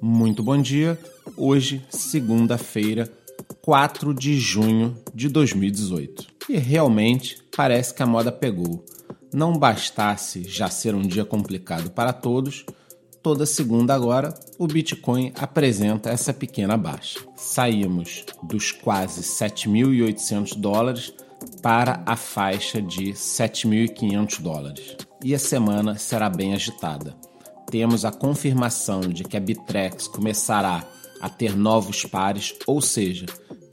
Muito bom dia. Hoje, segunda-feira, 4 de junho de 2018. E realmente parece que a moda pegou. Não bastasse já ser um dia complicado para todos, toda segunda agora o Bitcoin apresenta essa pequena baixa. Saímos dos quase 7.800 dólares para a faixa de 7.500 dólares. E a semana será bem agitada. Temos a confirmação de que a Bitrex começará a ter novos pares, ou seja,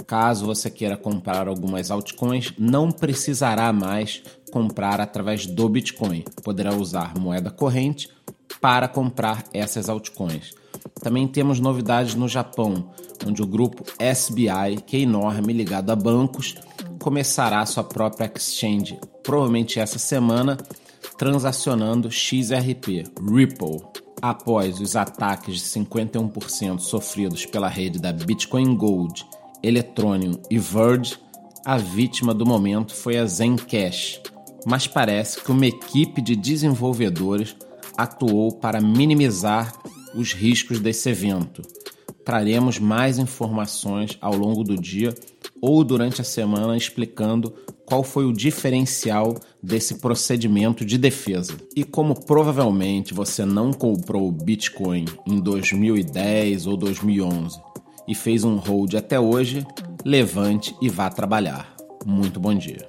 caso você queira comprar algumas altcoins, não precisará mais comprar através do Bitcoin. Poderá usar moeda corrente para comprar essas altcoins. Também temos novidades no Japão, onde o grupo SBI, que é enorme, ligado a bancos, começará sua própria exchange, provavelmente essa semana, transacionando XRP, Ripple. Após os ataques de 51% sofridos pela rede da Bitcoin Gold, Electronium e Verge, a vítima do momento foi a Zencash, mas parece que uma equipe de desenvolvedores atuou para minimizar os riscos desse evento. Traremos mais informações ao longo do dia ou durante a semana explicando qual foi o diferencial desse procedimento de defesa. E como provavelmente você não comprou Bitcoin em 2010 ou 2011 e fez um hold até hoje, levante e vá trabalhar. Muito bom dia.